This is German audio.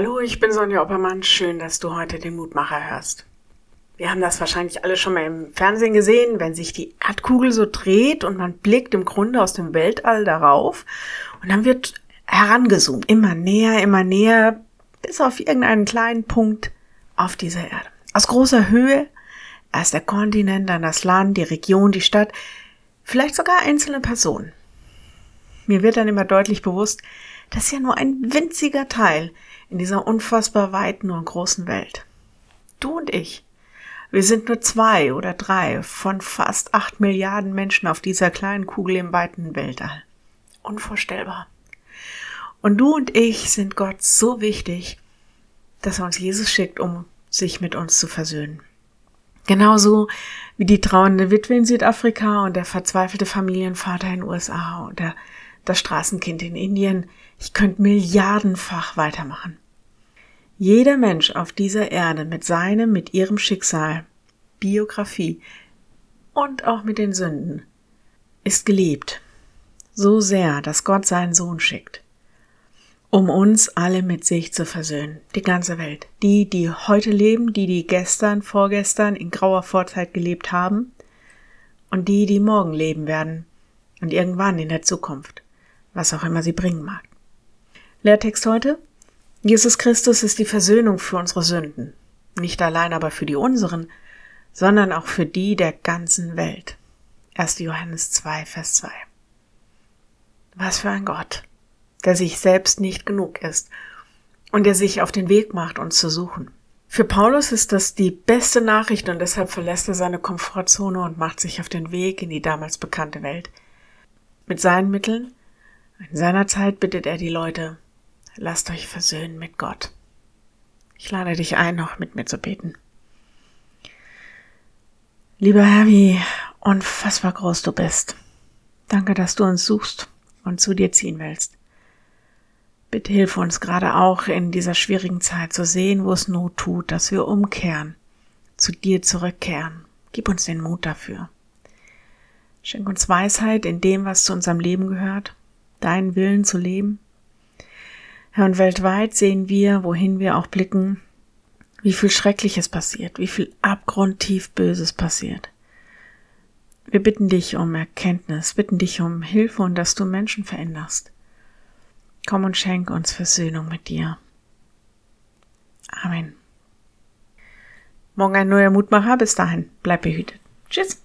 Hallo, ich bin Sonja Oppermann. Schön, dass du heute den Mutmacher hörst. Wir haben das wahrscheinlich alle schon mal im Fernsehen gesehen, wenn sich die Erdkugel so dreht und man blickt im Grunde aus dem Weltall darauf und dann wird herangezoomt, immer näher, immer näher, bis auf irgendeinen kleinen Punkt auf dieser Erde. Aus großer Höhe, erst der Kontinent, dann das Land, die Region, die Stadt, vielleicht sogar einzelne Personen. Mir wird dann immer deutlich bewusst, dass ja nur ein winziger Teil in dieser unfassbar weiten und großen Welt. Du und ich. Wir sind nur zwei oder drei von fast acht Milliarden Menschen auf dieser kleinen Kugel im weiten Weltall. Unvorstellbar. Und du und ich sind Gott so wichtig, dass er uns Jesus schickt, um sich mit uns zu versöhnen. Genauso wie die trauernde Witwe in Südafrika und der verzweifelte Familienvater in den USA oder das Straßenkind in Indien. Ich könnte milliardenfach weitermachen. Jeder Mensch auf dieser Erde mit seinem, mit ihrem Schicksal, Biografie und auch mit den Sünden ist geliebt. So sehr, dass Gott seinen Sohn schickt, um uns alle mit sich zu versöhnen. Die ganze Welt. Die, die heute leben, die, die gestern, vorgestern in grauer Vorzeit gelebt haben und die, die morgen leben werden und irgendwann in der Zukunft was auch immer sie bringen mag. Lehrtext heute. Jesus Christus ist die Versöhnung für unsere Sünden. Nicht allein aber für die unseren, sondern auch für die der ganzen Welt. 1. Johannes 2, Vers 2. Was für ein Gott, der sich selbst nicht genug ist und der sich auf den Weg macht, uns zu suchen. Für Paulus ist das die beste Nachricht und deshalb verlässt er seine Komfortzone und macht sich auf den Weg in die damals bekannte Welt. Mit seinen Mitteln in seiner Zeit bittet er die Leute, lasst euch versöhnen mit Gott. Ich lade dich ein, noch mit mir zu beten. Lieber Herr, wie unfassbar groß du bist. Danke, dass du uns suchst und zu dir ziehen willst. Bitte hilf uns gerade auch in dieser schwierigen Zeit zu sehen, wo es Not tut, dass wir umkehren, zu dir zurückkehren. Gib uns den Mut dafür. Schenk uns Weisheit in dem, was zu unserem Leben gehört deinen Willen zu leben. Herr, und weltweit sehen wir, wohin wir auch blicken, wie viel Schreckliches passiert, wie viel abgrundtief Böses passiert. Wir bitten dich um Erkenntnis, bitten dich um Hilfe und dass du Menschen veränderst. Komm und schenk uns Versöhnung mit dir. Amen. Morgen ein neuer Mutmacher. Bis dahin, bleib behütet. Tschüss.